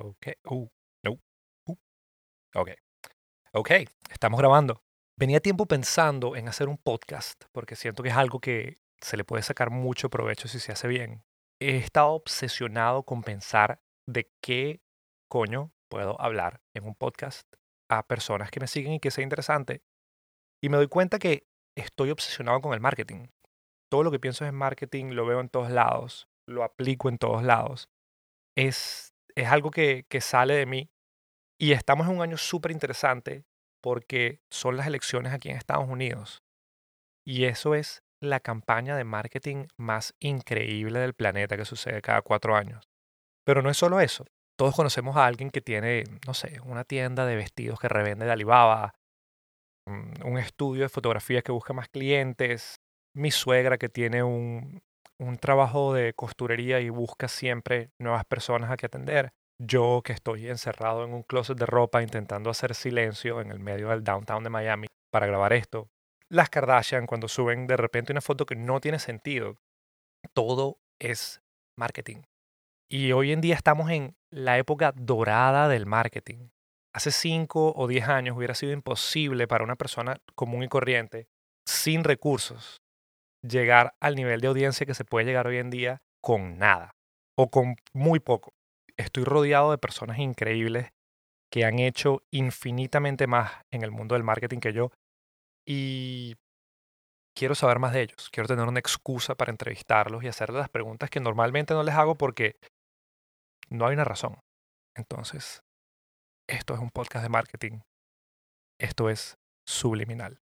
Ok. Uh, no. Uh. Ok. Ok, estamos grabando. Venía tiempo pensando en hacer un podcast porque siento que es algo que se le puede sacar mucho provecho si se hace bien. He estado obsesionado con pensar de qué coño puedo hablar en un podcast a personas que me siguen y que sea interesante. Y me doy cuenta que estoy obsesionado con el marketing. Todo lo que pienso es marketing, lo veo en todos lados, lo aplico en todos lados. Es es algo que, que sale de mí. Y estamos en un año súper interesante porque son las elecciones aquí en Estados Unidos. Y eso es la campaña de marketing más increíble del planeta que sucede cada cuatro años. Pero no es solo eso. Todos conocemos a alguien que tiene, no sé, una tienda de vestidos que revende de Alibaba, mm, un estudio de fotografía que busca más clientes, mi suegra que tiene un, un trabajo de costurería y busca siempre nuevas personas a que atender. Yo que estoy encerrado en un closet de ropa intentando hacer silencio en el medio del downtown de Miami para grabar esto. Las Kardashian cuando suben de repente una foto que no tiene sentido. Todo es marketing. Y hoy en día estamos en la época dorada del marketing. Hace 5 o 10 años hubiera sido imposible para una persona común y corriente, sin recursos, llegar al nivel de audiencia que se puede llegar hoy en día con nada o con muy poco. Estoy rodeado de personas increíbles que han hecho infinitamente más en el mundo del marketing que yo y quiero saber más de ellos. Quiero tener una excusa para entrevistarlos y hacerles las preguntas que normalmente no les hago porque no hay una razón. Entonces, esto es un podcast de marketing. Esto es subliminal.